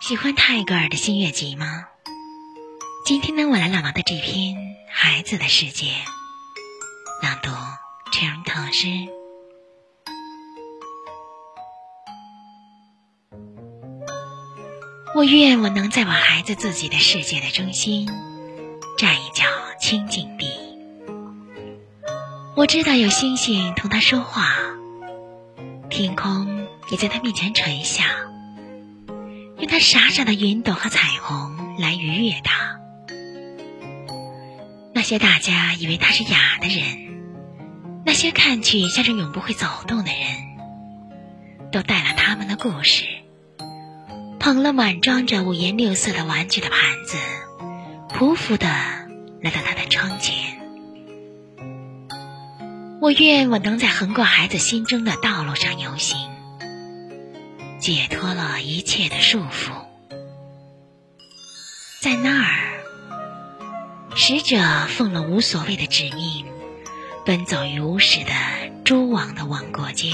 喜欢泰戈尔的新月集吗？今天呢，我来朗读的这篇《孩子的世界》，朗读陈荣唐诗。我愿我能在我孩子自己的世界的中心，占一角清净地。我知道有星星同他说话，天空也在他面前垂下。那傻傻的云朵和彩虹来愉悦他。那些大家以为他是哑的人，那些看去像是永不会走动的人，都带了他们的故事，捧了满装着五颜六色的玩具的盘子，匍匐的来到他的窗前。我愿我能在横过孩子心中的道路上游行。解脱了一切的束缚，在那儿，使者奉了无所谓的指命，奔走于无始的诸王的王国间。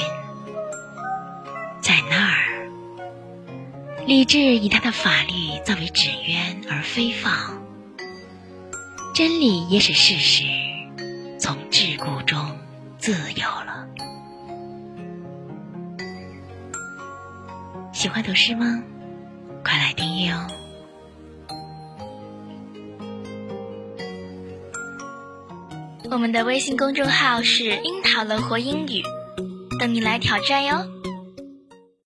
在那儿，理智以他的法律作为纸鸢而飞放，真理也使事实从桎梏中自由了。喜欢读诗吗？快来订阅哦！我们的微信公众号是“樱桃乐活英语”，等你来挑战哟。